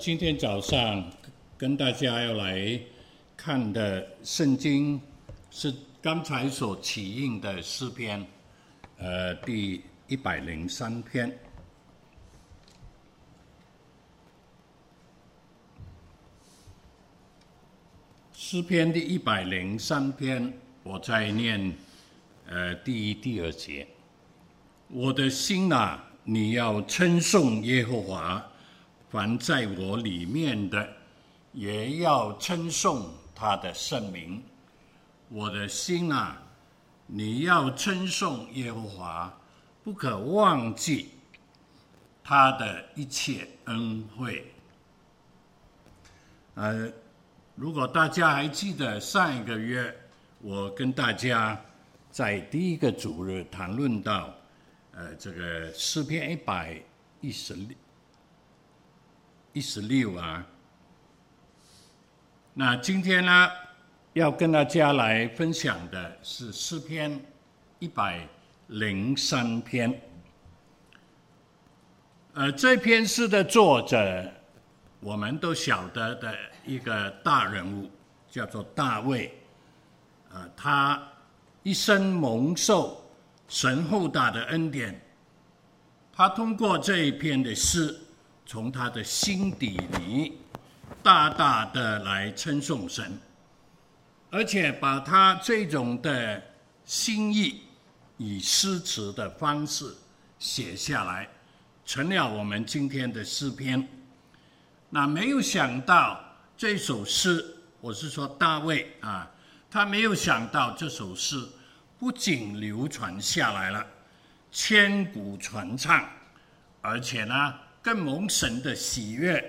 今天早上跟大家要来看的圣经是刚才所起印的诗篇，呃，第一百零三篇。诗篇第一百零三篇，我在念，呃，第一、第二节。我的心啊，你要称颂耶和华。凡在我里面的，也要称颂他的圣名。我的心啊，你要称颂耶和华，不可忘记他的一切恩惠。呃，如果大家还记得上一个月，我跟大家在第一个主日谈论到，呃，这个诗篇一百一十六。一十六啊，那今天呢，要跟大家来分享的是诗篇一百零三篇。呃，这篇诗的作者，我们都晓得的一个大人物，叫做大卫。呃，他一生蒙受神厚大的恩典，他通过这一篇的诗。从他的心底里，大大的来称颂神，而且把他这种的心意，以诗词的方式写下来，成了我们今天的诗篇。那没有想到这首诗，我是说大卫啊，他没有想到这首诗不仅流传下来了，千古传唱，而且呢。更蒙神的喜悦，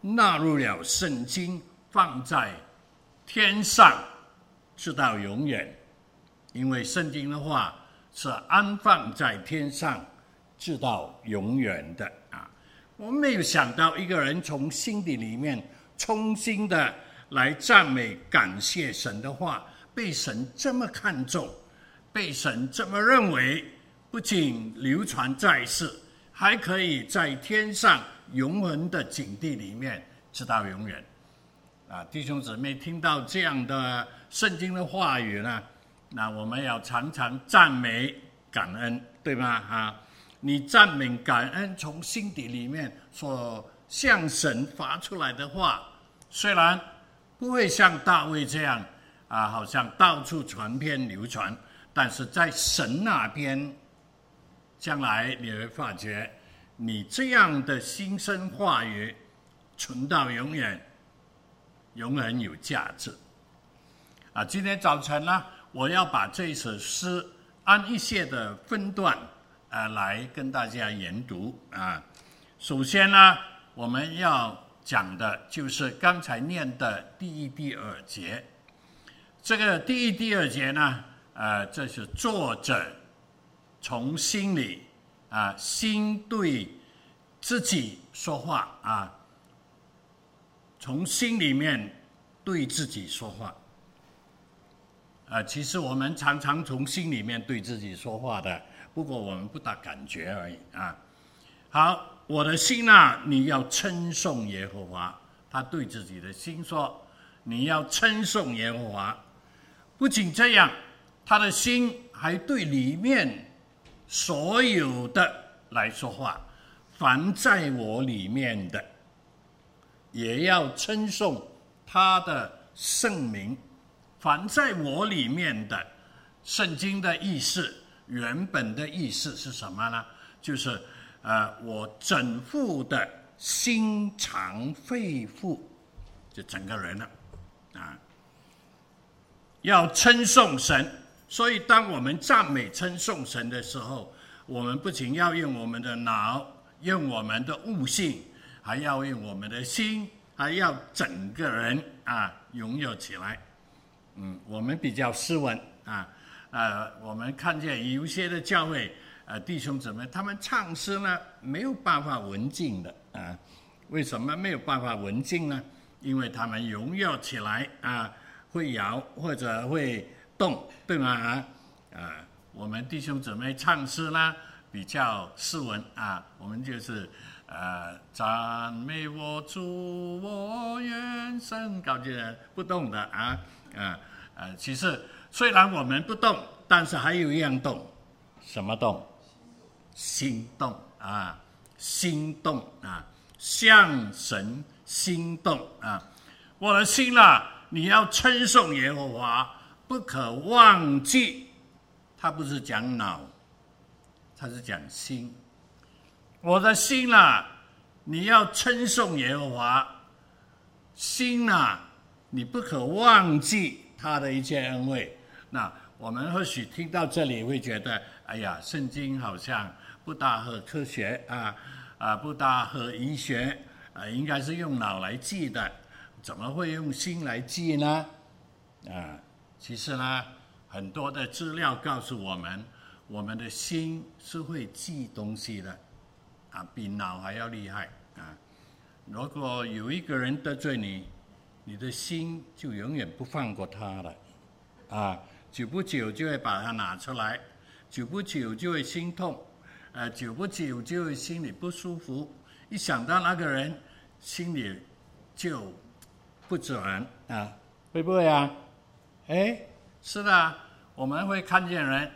纳入了圣经，放在天上，直到永远。因为圣经的话是安放在天上，直到永远的啊！我没有想到一个人从心底里面衷心的来赞美、感谢神的话，被神这么看重，被神这么认为，不仅流传在世。还可以在天上永恒的境地里面直到永远，啊，弟兄姊妹听到这样的圣经的话语呢，那我们要常常赞美感恩，对吗？啊，你赞美感恩从心底里面所向神发出来的话，虽然不会像大卫这样啊，好像到处传遍流传，但是在神那边。将来你会发觉，你这样的心声话语存到永远，永远有价值。啊，今天早晨呢，我要把这首诗按一些的分段啊来跟大家研读啊。首先呢，我们要讲的就是刚才念的第一、第二节。这个第一、第二节呢，呃，这是作者。从心里啊，心对自己说话啊，从心里面对自己说话。啊，其实我们常常从心里面对自己说话的，不过我们不大感觉而已啊。好，我的心啊，你要称颂耶和华。他对自己的心说：“你要称颂耶和华。”不仅这样，他的心还对里面。所有的来说话，凡在我里面的，也要称颂他的圣名。凡在我里面的，圣经的意思，原本的意思是什么呢？就是，呃，我整副的心肠肺腑，就整个人了，啊，要称颂神。所以，当我们赞美称颂神的时候，我们不仅要用我们的脑，用我们的悟性，还要用我们的心，还要整个人啊拥有起来。嗯，我们比较斯文啊，呃，我们看见有些的教会，呃，弟兄姊妹，他们唱诗呢没有办法文静的啊。为什么没有办法文静呢？因为他们拥有起来啊，会摇或者会。动对吗？啊啊，我们弟兄姊妹唱诗呢比较斯文啊，我们就是呃，赞美我主，我愿神高举不动的啊，啊，呃，其实虽然我们不动，但是还有一样动，什么动？心动啊，心动啊，向神心动啊，我的心啊，你要称颂耶和华，不可忘记。他不是讲脑，他是讲心。我的心啊，你要称颂耶和华，心啊，你不可忘记他的一切恩惠。那我们或许听到这里会觉得，哎呀，圣经好像不大合科学啊，啊，不大合医学啊，应该是用脑来记的，怎么会用心来记呢？啊，其实呢，很多的资料告诉我们，我们的心是会记东西的。啊，比脑还要厉害啊！如果有一个人得罪你，你的心就永远不放过他了，啊，久不久就会把它拿出来，久不久就会心痛，呃，久不久就会心里不舒服，一想到那个人，心里就不准啊，会不会啊？哎，是的，我们会看见人，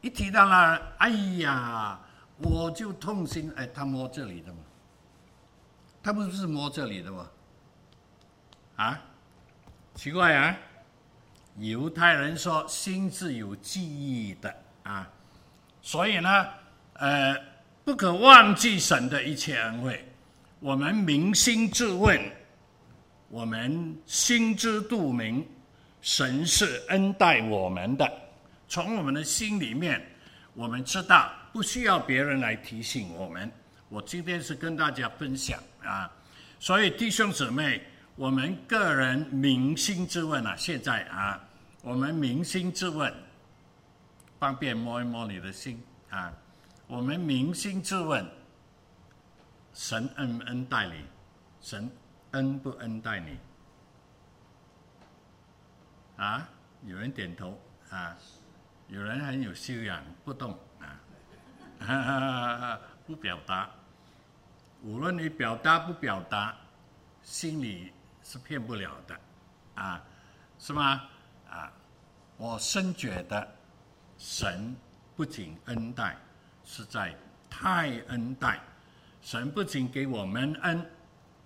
一提到那人，哎呀！我就痛心，哎，他摸这里的嘛，他不是摸这里的吗？啊，奇怪啊！犹太人说心是有记忆的啊，所以呢，呃，不可忘记神的一切恩惠。我们扪心自问，我们心知肚明，神是恩待我们的，从我们的心里面，我们知道。不需要别人来提醒我们。我今天是跟大家分享啊，所以弟兄姊妹，我们个人扪心自问啊，现在啊，我们扪心自问，方便摸一摸你的心啊。我们扪心自问，神恩恩待你？神恩不恩待你？啊，有人点头啊，有人很有修养，不动。哈哈哈！不表达，无论你表达不表达，心里是骗不了的，啊，是吗？啊，我深觉得，神不仅恩待，实在太恩待，神不仅给我们恩，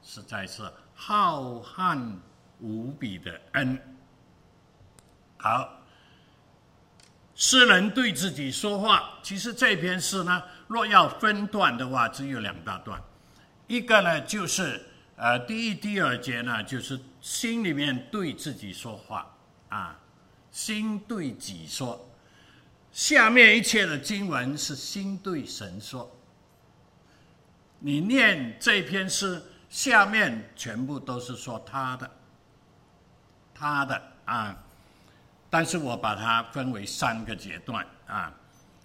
实在是浩瀚无比的恩。好。诗人对自己说话，其实这篇诗呢，若要分段的话，只有两大段。一个呢，就是呃，第一、第二节呢，就是心里面对自己说话啊，心对己说。下面一切的经文是心对神说。你念这篇诗，下面全部都是说他的，他的啊。但是我把它分为三个阶段啊。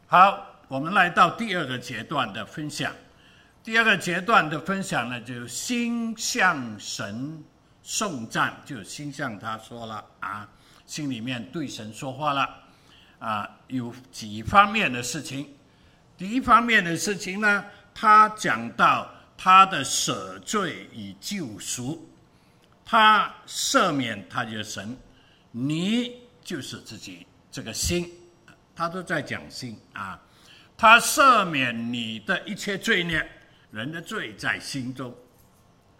好，我们来到第二个阶段的分享。第二个阶段的分享呢，就心向神颂赞，就心向他说了啊，心里面对神说话了啊。有几方面的事情。第一方面的事情呢，他讲到他的舍罪与救赎，他赦免他的神，你。就是自己这个心，他都在讲心啊。他赦免你的一切罪孽，人的罪在心中，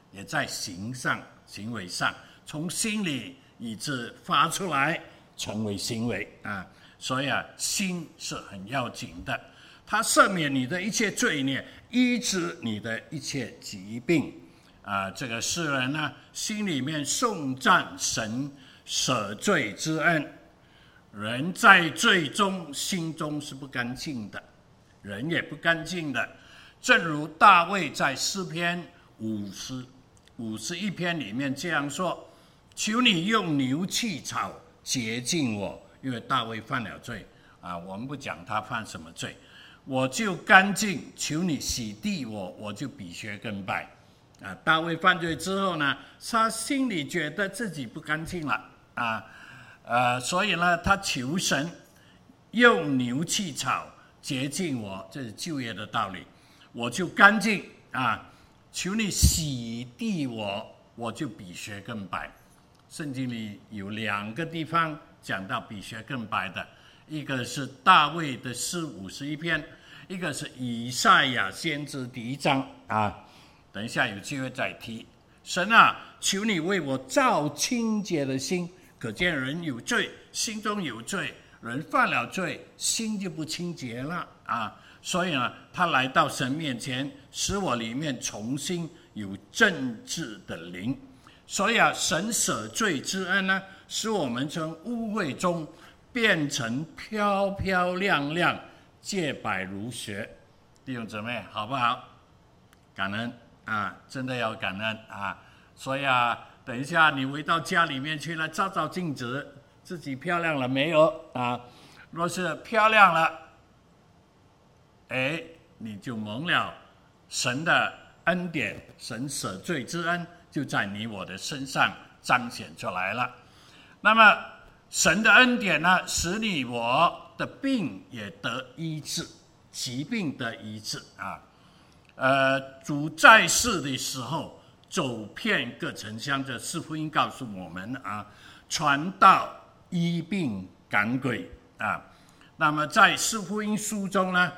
也在行上、行为上，从心里以致发出来，成为行为啊。所以啊，心是很要紧的。他赦免你的一切罪孽，医治你的一切疾病啊。这个世人呢，心里面颂赞神舍罪之恩。人在最中，心中是不干净的，人也不干净的。正如大卫在诗篇五十五十一篇里面这样说：“求你用牛气草洁净我，因为大卫犯了罪啊。我们不讲他犯什么罪，我就干净。求你洗涤我，我就比学更白。啊，大卫犯罪之后呢，他心里觉得自己不干净了啊。”呃，所以呢，他求神用牛膝草洁净我，这是就业的道理，我就干净啊。求你洗涤我，我就比雪更白。圣经里有两个地方讲到比雪更白的，一个是大卫的诗五十一篇，一个是以赛亚先知第一章啊。等一下有机会再提。神啊，求你为我造清洁的心。可见人有罪，心中有罪，人犯了罪，心就不清洁了啊。所以呢，他来到神面前，使我里面重新有正直的灵。所以啊，神舍罪之恩呢，使我们从污秽中变成漂漂亮亮、洁白如雪。弟兄姊妹，好不好？感恩啊，真的要感恩啊。所以啊。等一下，你回到家里面去了，照照镜子，自己漂亮了没有啊？若是漂亮了，哎，你就蒙了神的恩典，神舍罪之恩就在你我的身上彰显出来了。那么，神的恩典呢，使你我的病也得医治，疾病得医治啊。呃，主在世的时候。走遍各城乡，这四福音告诉我们啊，传道、医病、赶鬼啊。那么在四福音书中呢，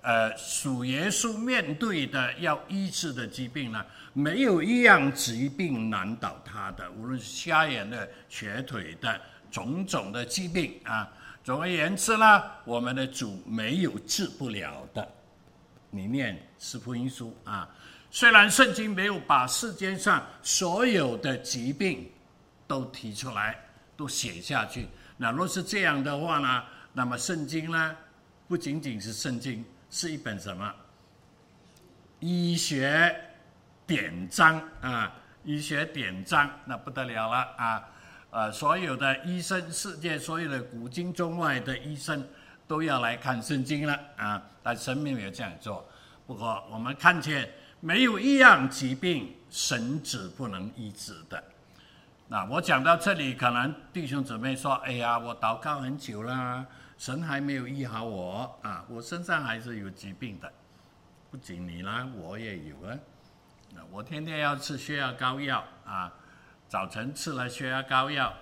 呃，属耶稣面对的要医治的疾病呢，没有一样疾病难倒他的，无论是瞎眼的、瘸腿的，种种的疾病啊。总而言之呢，我们的主没有治不了的。你念四福音书啊。虽然圣经没有把世间上所有的疾病都提出来，都写下去，那若是这样的话呢？那么圣经呢，不仅仅是圣经，是一本什么？医学典章啊！医学典章，那不得了了啊！呃，所有的医生，世界所有的古今中外的医生都要来看圣经了啊！但神没有这样做。不过我们看见。没有一样疾病神子不能医治的。那我讲到这里，可能弟兄姊妹说：“哎呀，我祷告很久了，神还没有医好我啊！我身上还是有疾病的。不仅你啦，我也有啊。我天天要吃血压高药啊，早晨吃了血压高药，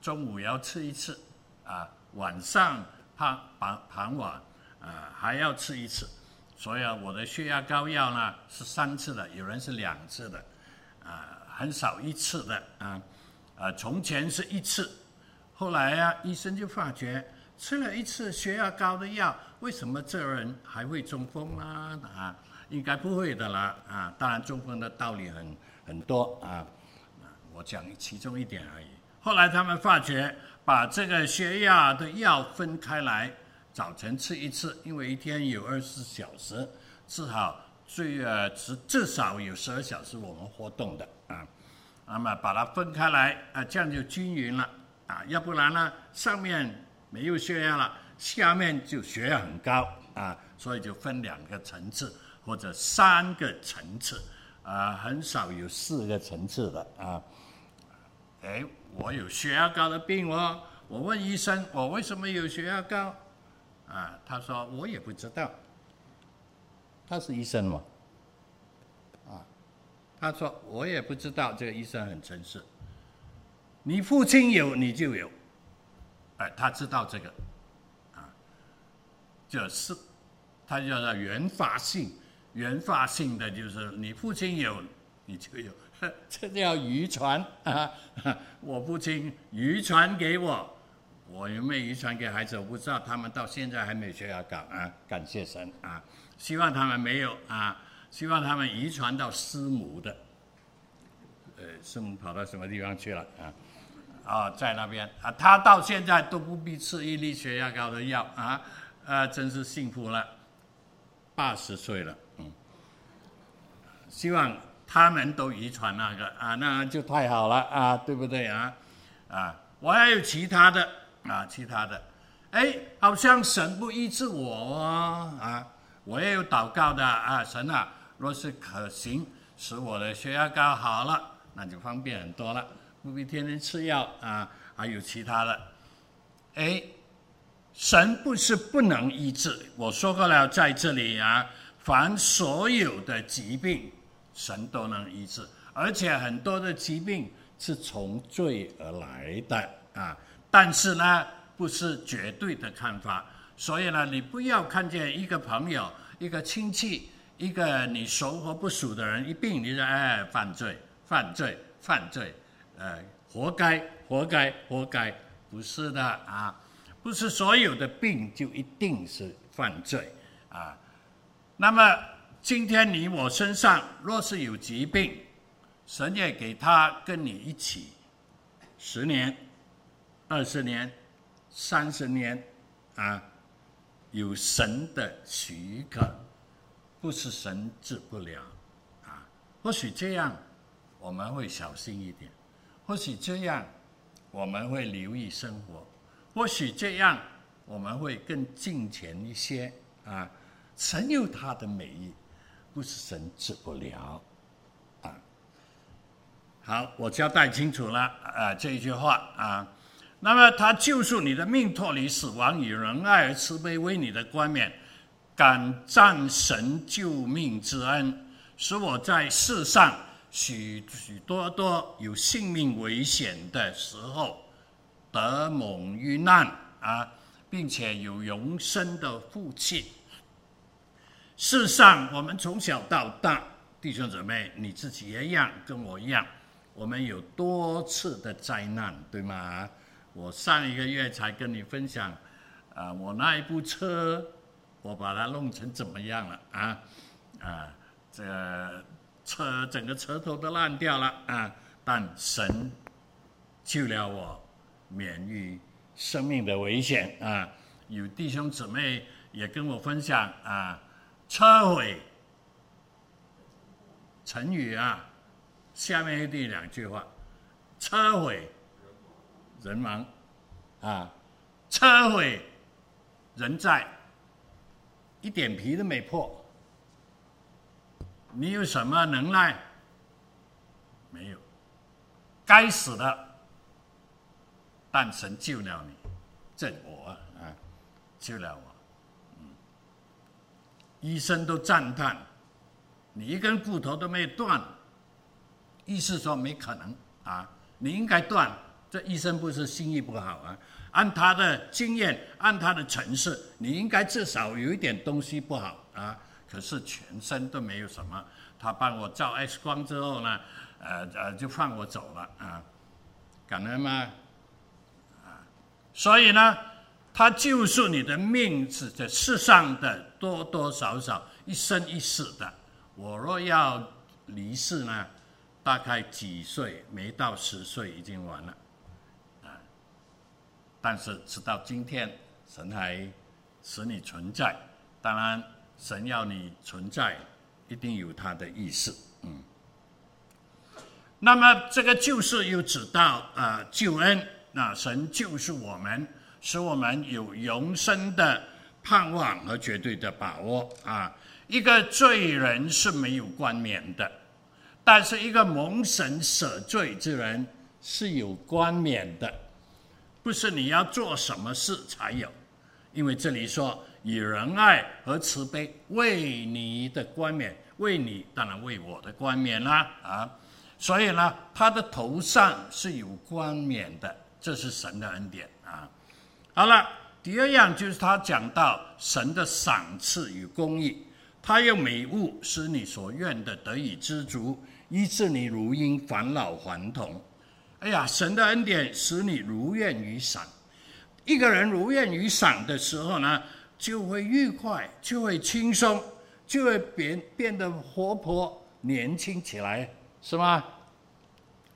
中午要吃一次啊，晚上傍傍傍晚啊还要吃一次。”所以啊，我的血压高药呢是三次的，有人是两次的，啊，很少一次的啊，啊，从前是一次，后来啊，医生就发觉吃了一次血压高的药，为什么这人还会中风啦？啊，应该不会的啦，啊，当然中风的道理很很多啊，我讲其中一点而已。后来他们发觉把这个血压的药分开来。早晨吃一次，因为一天有二十四小时，至少最呃至至少有十二小时我们活动的啊，那么把它分开来啊，这样就均匀了啊，要不然呢，上面没有血压了，下面就血压很高啊，所以就分两个层次或者三个层次啊，很少有四个层次的啊。哎，我有血压高的病哦，我问医生，我为什么有血压高？啊，他说我也不知道，他是医生嘛，啊，他说我也不知道，这个医生很诚实。你父亲有，你就有，哎，他知道这个，啊，就是他叫做原发性，原发性的就是你父亲有，你就有，这叫遗传啊，我父亲遗传给我。我有没有遗传给孩子？我不知道，他们到现在还没有血压高啊！感谢神啊！希望他们没有啊！希望他们遗传到师母的，呃，师母跑到什么地方去了啊？啊，在那边啊，他到现在都不必吃一粒血压高的药啊！啊，真是幸福了，八十岁了，嗯，希望他们都遗传那个啊，那就太好了啊，对不对啊？啊，我还有其他的。啊，其他的，哎，好像神不医治我哦，啊，我也有祷告的啊，神啊，若是可行，使我的血压高好了，那就方便很多了，不必天天吃药啊，还有其他的，哎，神不是不能医治，我说过了，在这里啊，凡所有的疾病，神都能医治，而且很多的疾病是从罪而来的啊。但是呢，不是绝对的看法，所以呢，你不要看见一个朋友、一个亲戚、一个你熟或不熟的人一病，你就哎犯罪、犯罪、犯罪，呃，活该、活该、活该，不是的啊，不是所有的病就一定是犯罪啊。那么今天你我身上若是有疾病，神也给他跟你一起十年、二十年。三十年，啊，有神的许可，不是神治不了，啊，或许这样我们会小心一点，或许这样我们会留意生活，或许这样我们会更敬虔一些，啊，神有他的美意，不是神治不了，啊，好，我交代清楚了，啊，这一句话，啊。那么他救赎你的命，脱离死亡，以仁爱而慈悲为你的冠冕，感赞神救命之恩，使我在世上许许多多有性命危险的时候得蒙遇难啊，并且有永生的福气。世上我们从小到大，弟兄姊妹，你自己也一样，跟我一样，我们有多次的灾难，对吗？我上一个月才跟你分享，啊，我那一部车，我把它弄成怎么样了啊？啊，这车整个车头都烂掉了啊！但神救了我，免于生命的危险啊！有弟兄姊妹也跟我分享啊，车毁成语啊，下面这两句话，车毁。人亡，啊，车毁人在，一点皮都没破。你有什么能耐？没有，该死的，但神救了你，这我啊，救了我。嗯，医生都赞叹，你一根骨头都没有断，意思说没可能啊，你应该断。这医生不是心意不好啊，按他的经验，按他的程式，你应该至少有一点东西不好啊。可是全身都没有什么，他帮我照 X 光之后呢，呃呃，就放我走了啊。感恩吗？啊，所以呢，他救赎你的命是在世上的多多少少一生一世的。我若要离世呢，大概几岁？没到十岁已经完了。但是直到今天，神还使你存在。当然，神要你存在，一定有他的意思。嗯。那么这个救世又指到啊、救恩，那神救赎我们，使我们有永生的盼望和绝对的把握啊。一个罪人是没有冠冕的，但是一个蒙神舍罪之人是有冠冕的。不是你要做什么事才有，因为这里说以仁爱和慈悲为你的冠冕，为你当然为我的冠冕啦啊，所以呢，他的头上是有冠冕的，这是神的恩典啊。好了，第二样就是他讲到神的赏赐与公义，他用美物使你所愿的得以知足，医治你如因返老还童。哎呀，神的恩典使你如愿以偿。一个人如愿以偿的时候呢，就会愉快，就会轻松，就会变变得活泼、年轻起来，是吗？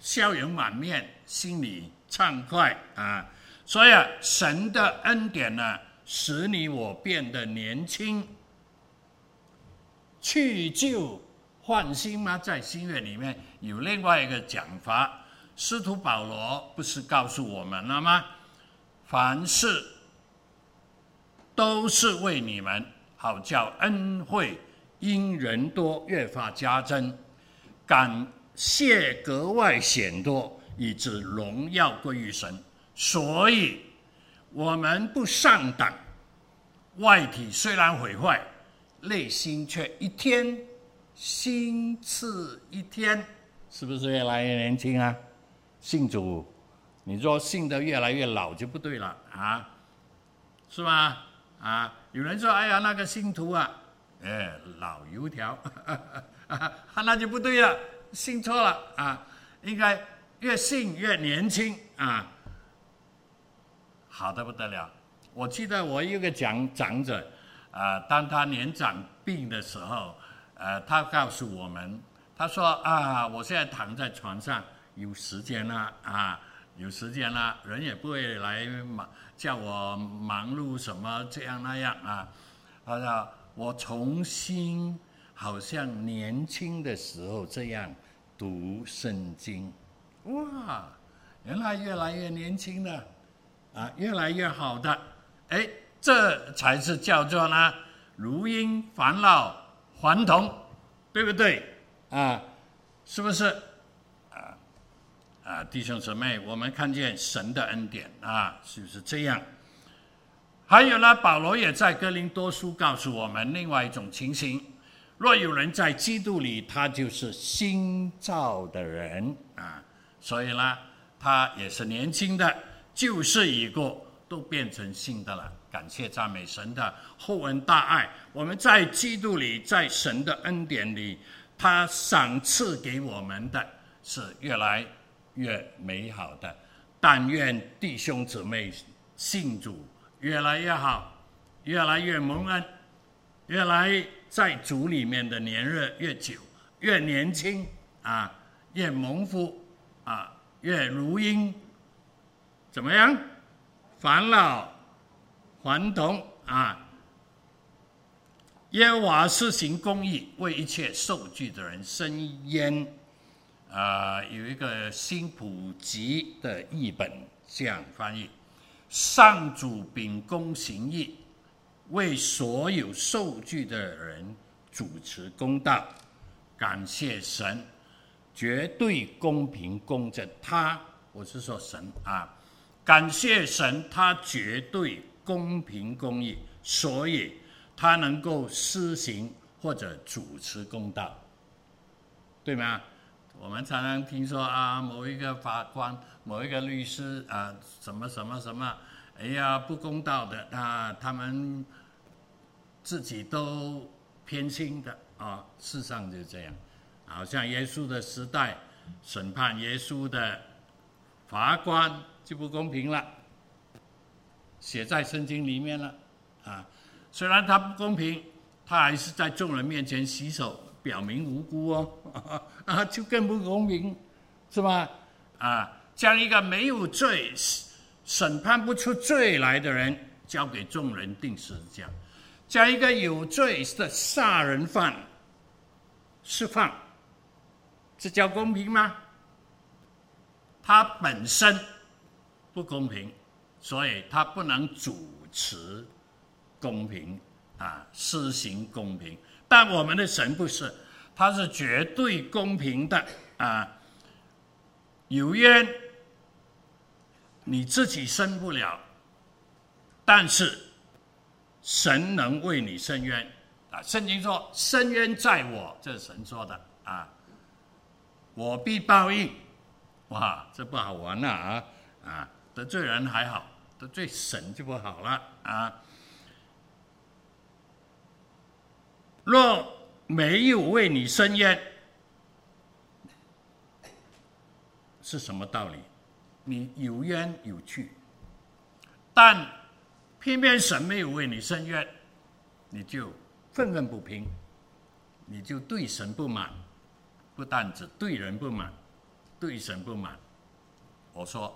笑容满面，心里畅快啊！所以啊，神的恩典呢，使你我变得年轻，去旧换新吗？在新约里面有另外一个讲法。师徒保罗不是告诉我们了吗？凡事都是为你们，好叫恩惠因人多越发加增，感谢格外显多，以致荣耀归于神。所以，我们不上当，外体虽然毁坏，内心却一天新次一天，是不是越来越年轻啊？信主，你说信的越来越老就不对了啊，是吧？啊，有人说，哎呀，那个信徒啊，哎，老油条，那就不对了，信错了啊，应该越信越年轻啊，好的不得了。我记得我有个长长者，啊，当他年长病的时候。呃，他告诉我们，他说啊，我现在躺在床上，有时间了啊，有时间了，人也不会来忙叫我忙碌什么这样那样啊。他说我重新好像年轻的时候这样读圣经，哇，原来越来越年轻了，啊，越来越好的，哎，这才是叫做呢，如因返老。还童，对不对？啊，是不是？啊，弟兄姊妹，我们看见神的恩典啊，是不是这样？还有呢，保罗也在哥林多书告诉我们另外一种情形：若有人在基督里，他就是新造的人啊。所以呢，他也是年轻的，旧事已过，都变成新的了。感谢赞美神的厚恩大爱，我们在基督里，在神的恩典里，他赏赐给我们的是越来越美好的。但愿弟兄姊妹信主越来越好，越来越蒙恩，越来在主里面的年日越久，越年轻啊，越蒙福啊，越如鹰，怎么样？返老。还童啊！耶和华施行公义，为一切受惧的人伸冤。啊，有一个新普及的译本这样翻译：上主秉公行义，为所有受惧的人主持公道。感谢神，绝对公平公正。他，我是说神啊，感谢神，他绝对。公平公义，所以他能够施行或者主持公道，对吗？我们常常听说啊，某一个法官、某一个律师啊，什么什么什么，哎呀，不公道的啊，他们自己都偏心的啊。事实上就这样，好像耶稣的时代，审判耶稣的法官就不公平了。写在圣经里面了，啊，虽然他不公平，他还是在众人面前洗手，表明无辜哦，啊，就更不公平，是吧？啊，将一个没有罪、审判不出罪来的人交给众人定死字，将一个有罪的杀人犯释放，这叫公平吗？他本身不公平。所以他不能主持公平啊，施行公平。但我们的神不是，他是绝对公平的啊。有冤你自己伸不了，但是神能为你伸冤啊。圣经说：“伸冤在我”，这是神说的啊。我必报应。哇，这不好玩了啊啊！得罪人还好，得罪神就不好了啊！若没有为你伸冤，是什么道理？你有冤有屈，但偏偏神没有为你伸冤，你就愤愤不平，你就对神不满，不但只对人不满，对神不满。我说。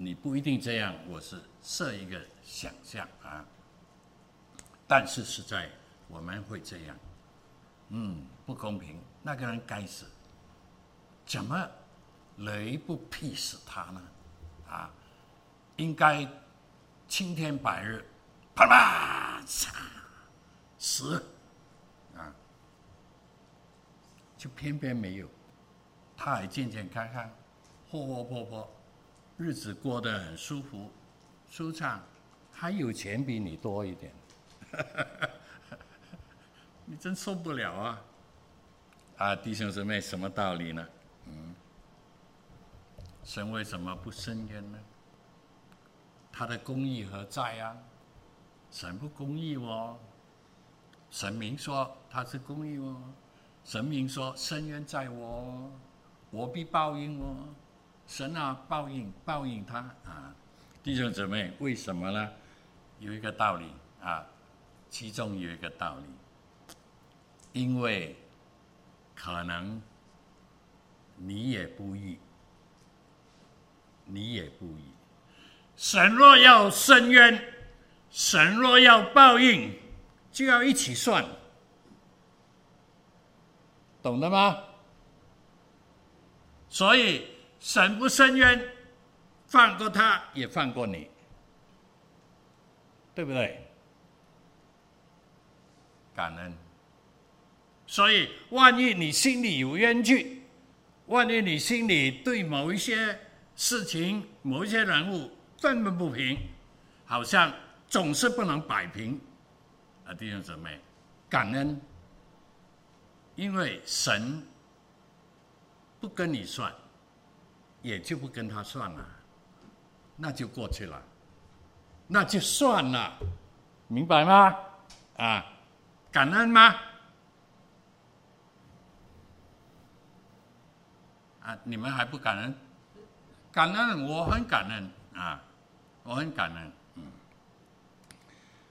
你不一定这样，我是设一个想象啊。但是实在我们会这样，嗯，不公平，那个人该死，怎么雷不劈死他呢？啊，应该青天白日，啪啪嚓死。啊，就偏偏没有，他还健健康康，活活泼泼。日子过得很舒服、舒畅，还有钱比你多一点，你真受不了啊！啊，弟兄姊妹，什么道理呢？嗯，神为什么不伸冤呢？他的公义何在、啊？神不公义哦。神明说他是公义哦。神明说伸冤在我，我必报应哦。神啊，报应报应他啊！弟兄姊妹，为什么呢？有一个道理啊，其中有一个道理，因为可能你也不义，你也不义。神若要伸冤，神若要报应，就要一起算，懂了吗？所以神不伸冤，放过他也放过你，对不对？感恩。所以，万一你心里有冤屈，万一你心里对某一些事情、某一些人物，愤愤不平，好像总是不能摆平，啊，弟兄姊妹，感恩，因为神不跟你算，也就不跟他算了，那就过去了，那就算了，明白吗？啊，感恩吗？你们还不感恩？感恩，我很感恩啊。我很感恩，嗯，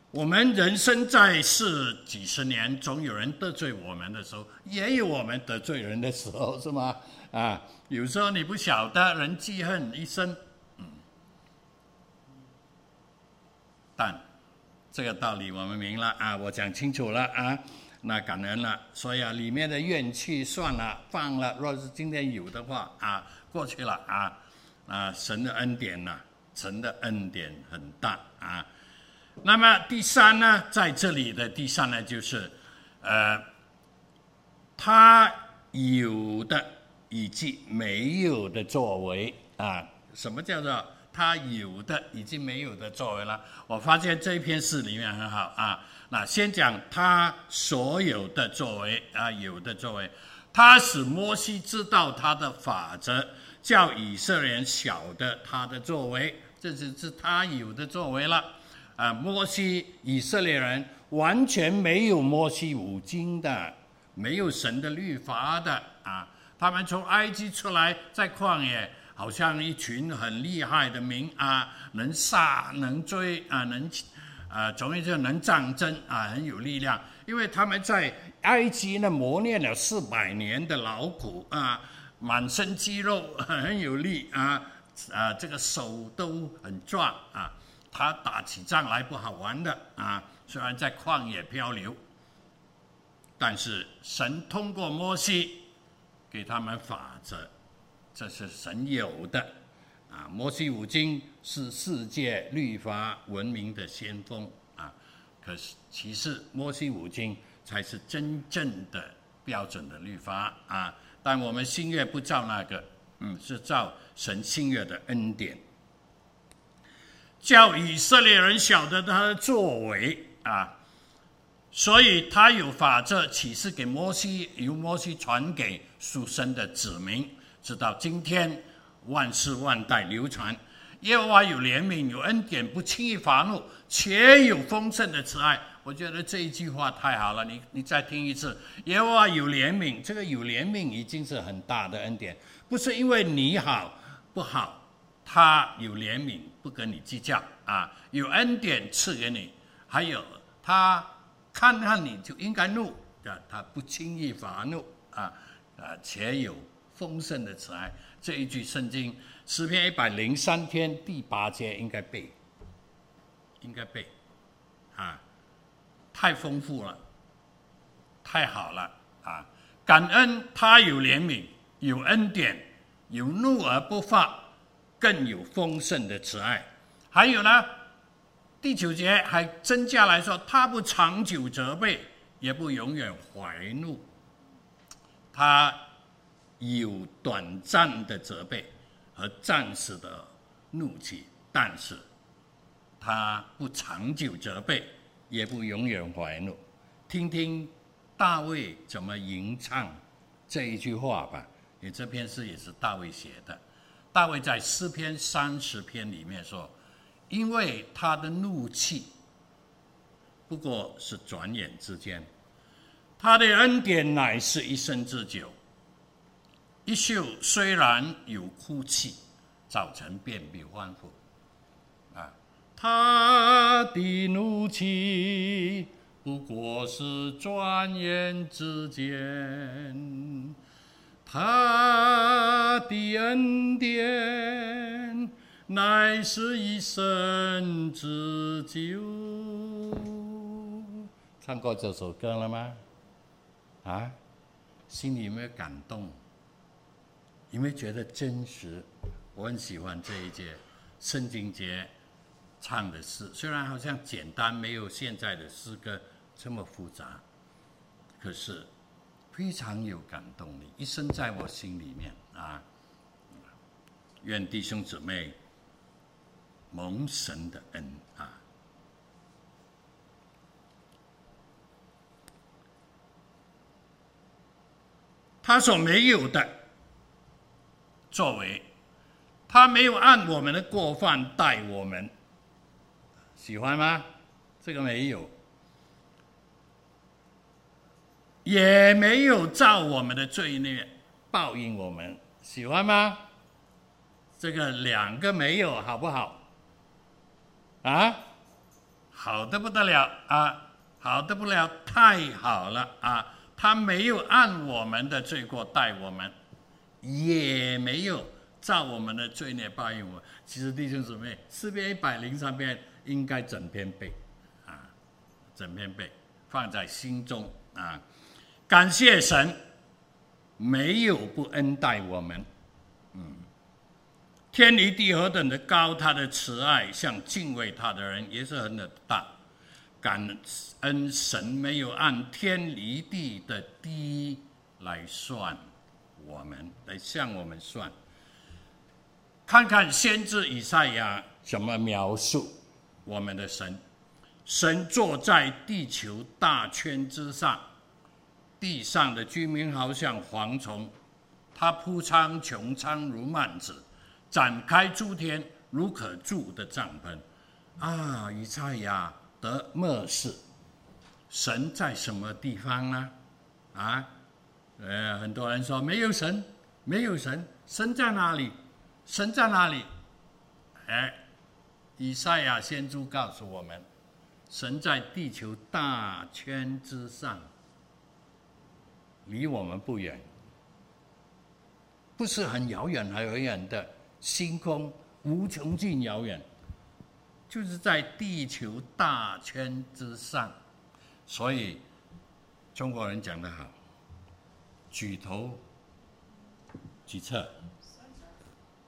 我们人生在世几十年，总有人得罪我们的时候，也有我们得罪人的时候，是吗？啊，有时候你不晓得，人记恨一生，嗯，但这个道理我们明了啊，我讲清楚了啊，那感恩了，所以啊，里面的怨气算了，放了，若是今天有的话啊，过去了啊，啊，神的恩典呐。神的恩典很大啊，那么第三呢，在这里的第三呢，就是，呃，他有的以及没有的作为啊，什么叫做他有的以及没有的作为呢？我发现这一篇诗里面很好啊，那先讲他所有的作为啊，有的作为，他使摩西知道他的法则，叫以色列人晓得他的作为。这就是他有的作为了，啊，摩西以色列人完全没有摩西五经的，没有神的律法的啊，他们从埃及出来，在旷野，好像一群很厉害的民啊，能杀能追啊，能啊，总之就能战争啊，很有力量，因为他们在埃及呢磨练了四百年的劳苦啊，满身肌肉很有力啊。啊，这个手都很壮啊，他打起仗来不好玩的啊。虽然在旷野漂流，但是神通过摩西给他们法则，这是神有的啊。摩西五经是世界律法文明的先锋啊，可是其实摩西五经才是真正的标准的律法啊。但我们新约不照那个，嗯，是照。神新约的恩典，叫以色列人晓得他的作为啊，所以他有法则启示给摩西，由摩西传给属神的子民，直到今天万世万代流传。耶和华有怜悯，有恩典，不轻易发怒，且有丰盛的慈爱。我觉得这一句话太好了，你你再听一次。耶和华有怜悯，这个有怜悯已经是很大的恩典，不是因为你好。不好，他有怜悯，不跟你计较啊，有恩典赐给你，还有他看看你就应该怒，啊，他不轻易发怒啊，啊，且有丰盛的慈爱。这一句圣经诗篇一百零三篇第八节应该背，应该背，啊，太丰富了，太好了啊！感恩他有怜悯，有恩典。有怒而不发，更有丰盛的慈爱。还有呢，第九节还增加来说，他不长久责备，也不永远怀怒。他有短暂的责备和暂时的怒气，但是他不长久责备，也不永远怀怒。听听大卫怎么吟唱这一句话吧，你这篇诗也是大卫写的。大卫在诗篇三十篇里面说：“因为他的怒气不过是转眼之间，他的恩典乃是一生之久。一宿虽然有哭泣，早晨便必欢呼。”啊，他的怒气。不过是转眼之间，他的恩典乃是一生之久。唱过这首歌了吗？啊，心里有没有感动？有没有觉得真实？我很喜欢这一节圣经节唱的诗，虽然好像简单，没有现在的诗歌。这么复杂，可是非常有感动力，一生在我心里面啊！愿弟兄姊妹蒙神的恩啊！他所没有的作为，他没有按我们的过犯待我们，喜欢吗？这个没有。也没有照我们的罪孽报应我们，喜欢吗？这个两个没有，好不好？啊，好的不得了啊，好的不了，太好了啊！他没有按我们的罪过待我们，也没有照我们的罪孽报应我。其实弟兄姊妹，四篇一百零三篇应该整篇背啊，整篇背放在心中啊。感谢神，没有不恩待我们。嗯，天离地何等的高，他的慈爱向敬畏他的人也是很的大。感恩神没有按天离地的低来算我们，来向我们算。看看先知以赛亚怎么描述我们的神：神坐在地球大圈之上。地上的居民好像蝗虫，他铺苍穹苍如幔子，展开诸天如可住的帐篷。啊，以赛亚得默示，神在什么地方呢？啊，呃，很多人说没有神，没有神，神在哪里？神在哪里？哎，以赛亚先知告诉我们，神在地球大圈之上。离我们不远，不是很遥远、很遥远的星空，无穷尽遥远，就是在地球大圈之上。所以中国人讲得好，举头几尺，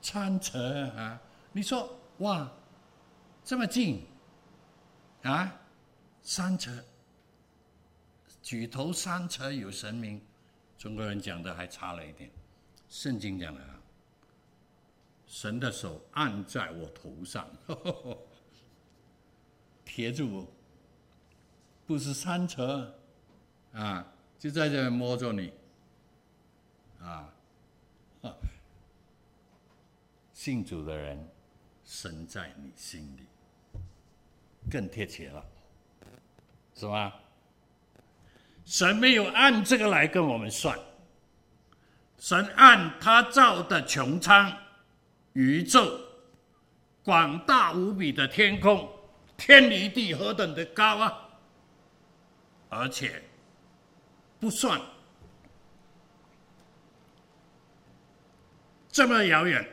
三尺啊！你说哇，这么近啊，三尺，举头三尺有神明。中国人讲的还差了一点，圣经讲的啊，神的手按在我头上，呵 呵贴住我，不是三尺，啊，就在这摸着你，啊，信主的人，神在你心里，更贴切了，是吧？神没有按这个来跟我们算，神按他造的穹苍、宇宙、广大无比的天空，天离地何等的高啊！而且不算这么遥远，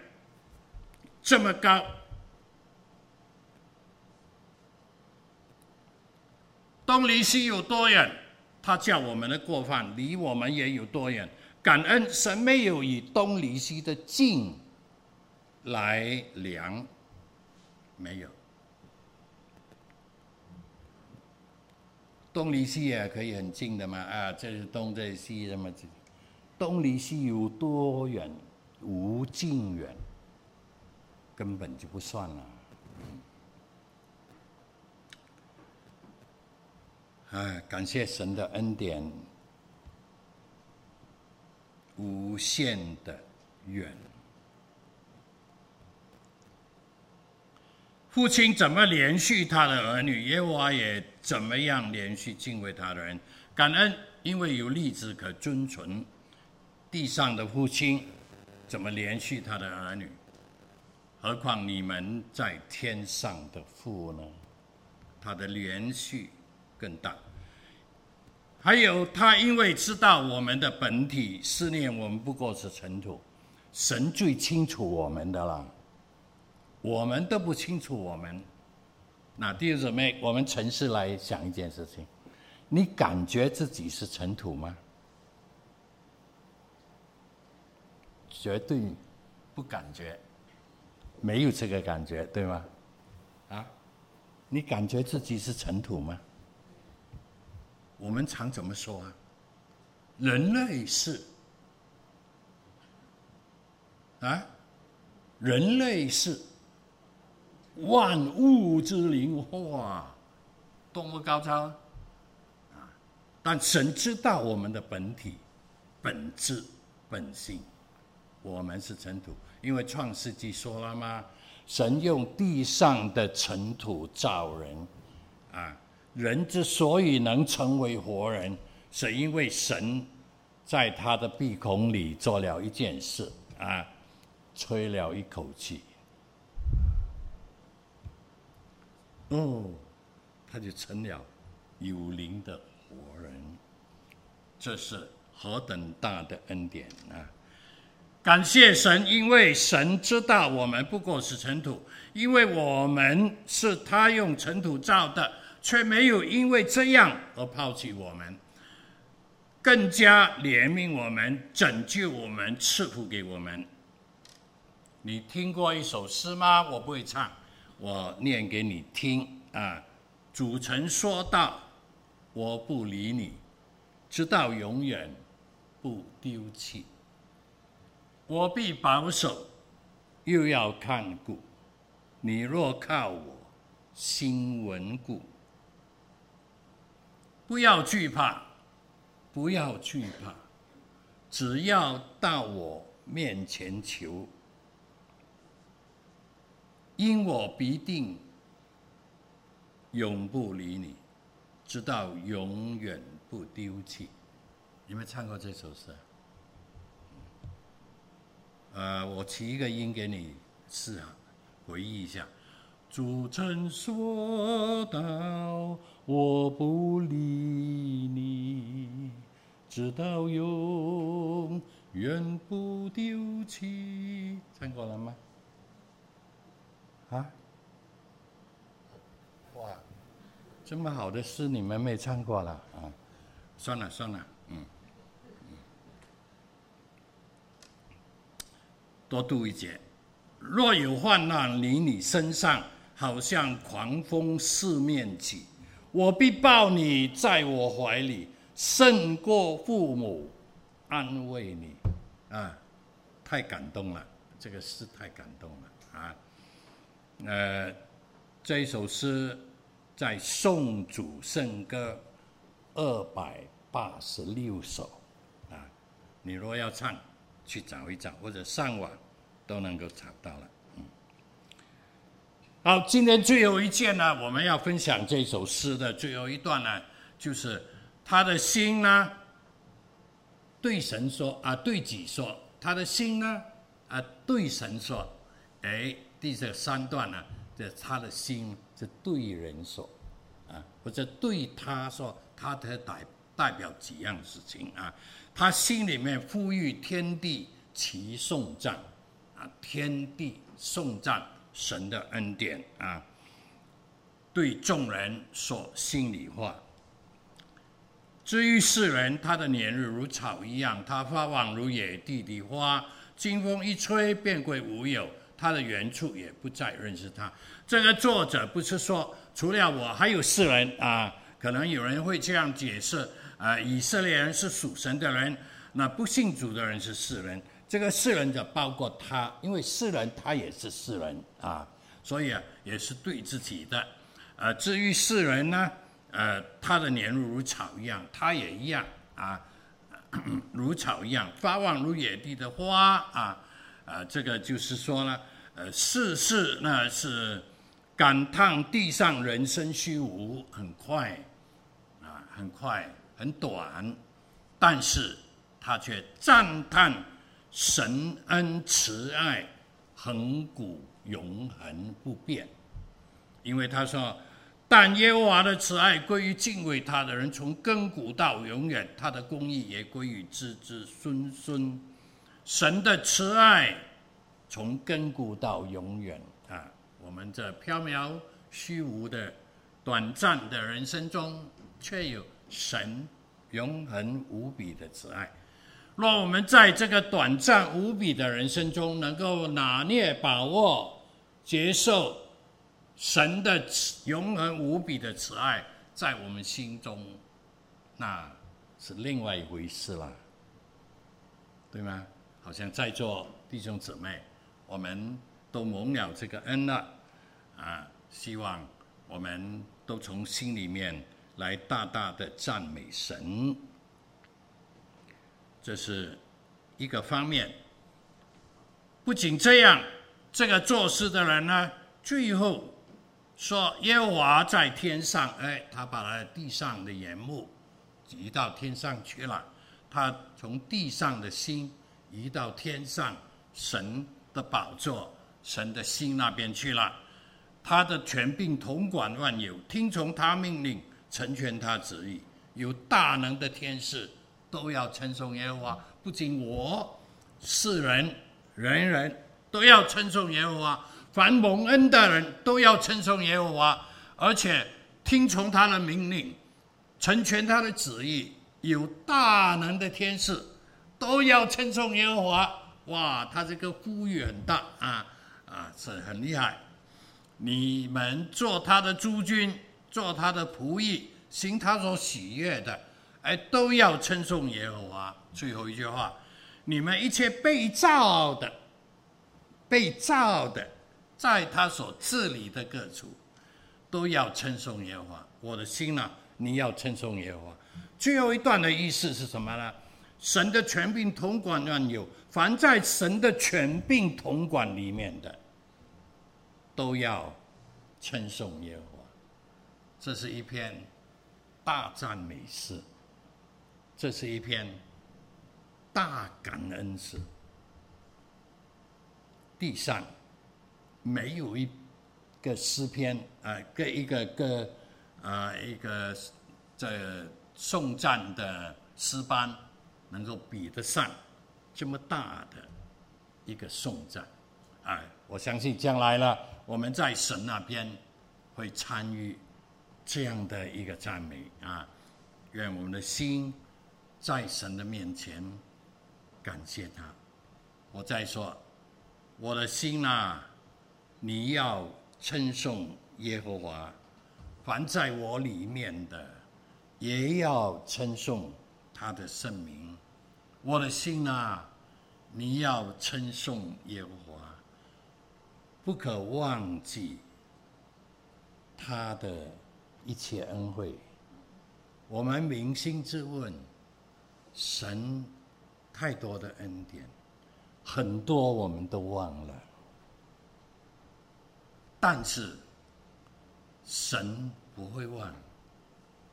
这么高，东离西有多远？他叫我们的过犯离我们也有多远？感恩神没有以东离西的近来量，没有。东离西也可以很近的嘛？啊，这是东，这是西，这么近。东离西有多远？无尽远，根本就不算了。哎，感谢神的恩典，无限的远。父亲怎么连续他的儿女，耶和华也怎么样连续敬畏他的人。感恩，因为有例子可遵从。地上的父亲怎么连续他的儿女？何况你们在天上的父呢？他的连续更大。还有，他因为知道我们的本体，思念我们不过是尘土。神最清楚我们的了。我们都不清楚我们，那弟兄姊妹，我们诚实来想一件事情：你感觉自己是尘土吗？绝对不感觉，没有这个感觉，对吗？啊，你感觉自己是尘土吗？我们常怎么说啊？人类是啊，人类是。万物之灵，哇，多么高超啊！但神知道我们的本体、本质、本性，我们是尘土。因为创世纪说了吗？神用地上的尘土造人，啊，人之所以能成为活人，是因为神在他的鼻孔里做了一件事，啊，吹了一口气。哦，他就成了有灵的活人，这是何等大的恩典啊！感谢神，因为神知道我们不过是尘土，因为我们是他用尘土造的，却没有因为这样而抛弃我们，更加怜悯我们，拯救我们，赐福给我们。你听过一首诗吗？我不会唱。我念给你听啊！主曾说道：“我不理你，直到永远，不丢弃。我必保守，又要看顾。你若靠我，心稳固。不要惧怕，不要惧怕，只要到我面前求。”因我必定永不离你，直到永远不丢弃。有没有唱过这首诗？呃，我起一个音给你试啊，回忆一下。主曾说道，我不离你，直到永远不丢弃。唱过了吗？啊！哇，这么好的诗你们没唱过了啊？算了算了，嗯，多读一节。若有患难临你身上，好像狂风四面起，我必抱你在我怀里，胜过父母安慰你。啊，太感动了，这个诗太感动了啊！呃，这一首诗在颂主圣歌二百八十六首啊，你若要唱，去找一找，或者上网都能够找到了。嗯，好，今天最后一件呢，我们要分享这首诗的最后一段呢，就是他的心呢，对神说啊，对己说，他的心呢啊，对神说，哎。第这三段呢，这他的心是对人说，啊，或者对他说，他的代代表几样事情啊？他心里面呼吁天地齐颂赞，啊，天地颂赞神的恩典啊，对众人说心里话。至于世人，他的年日如草一样，他发旺如野地的花，经风一吹，便归无有。他的原处也不再认识他。这个作者不是说除了我还有世人啊？可能有人会这样解释啊，以色列人是属神的人，那不信主的人是世人。这个世人就包括他，因为世人他也是世人啊，所以啊也是对自己的。呃，至于世人呢，呃，他的年日如草一样，他也一样啊，如草一样，发旺如野地的花啊啊！这个就是说呢，呃，世事那是感叹地上人生虚无，很快啊，很快很短，但是他却赞叹神恩慈爱恒古永恒不变，因为他说。但耶和华的慈爱归于敬畏他的人，从亘古到永远；他的公义也归于子子孙孙。神的慈爱从亘古到永远啊！我们这飘渺虚无的短暂的人生中，却有神永恒无比的慈爱。若我们在这个短暂无比的人生中，能够拿捏、把握、接受。神的永恒无比的慈爱在我们心中，那是另外一回事了，对吗？好像在座弟兄姊妹，我们都蒙了这个恩了，啊！希望我们都从心里面来大大的赞美神，这是一个方面。不仅这样，这个做事的人呢，最后。说耶和华在天上，哎，他把他地上的眼目移到天上去了，他从地上的心移到天上神的宝座、神的心那边去了。他的权柄统管万有，听从他命令，成全他旨意。有大能的天使都要称颂耶和华，不仅我，世人人人都要称颂耶和华。凡蒙恩的人都要称颂耶和华，而且听从他的命令，成全他的旨意。有大能的天使都要称颂耶和华。哇，他这个呼吁很大啊啊，是很厉害。你们做他的诸君，做他的仆役，行他所喜悦的，哎，都要称颂耶和华。最后一句话，你们一切被造的，被造的。在他所治理的各处，都要称颂耶和华。我的心呐、你要称颂耶和华。最后一段的意思是什么呢？神的权柄统管万有，凡在神的权柄统管里面的，都要称颂耶和华。这是一篇大赞美诗，这是一篇大感恩诗。地上。没有一个诗篇啊，个一个个啊一个这颂赞的诗班，能够比得上这么大的一个颂赞，啊！我相信将来呢，我们在神那边会参与这样的一个赞美啊！愿我们的心在神的面前感谢他。我再说，我的心呐。你要称颂耶和华，凡在我里面的，也要称颂他的圣名。我的心啊，你要称颂耶和华，不可忘记他的一切恩惠。我们扪心自问，神太多的恩典，很多我们都忘了。但是，神不会忘，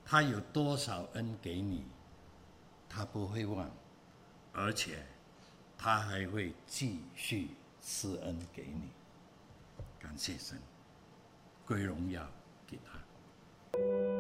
他有多少恩给你，他不会忘，而且他还会继续施恩给你。感谢神，归荣耀给他。Thank you.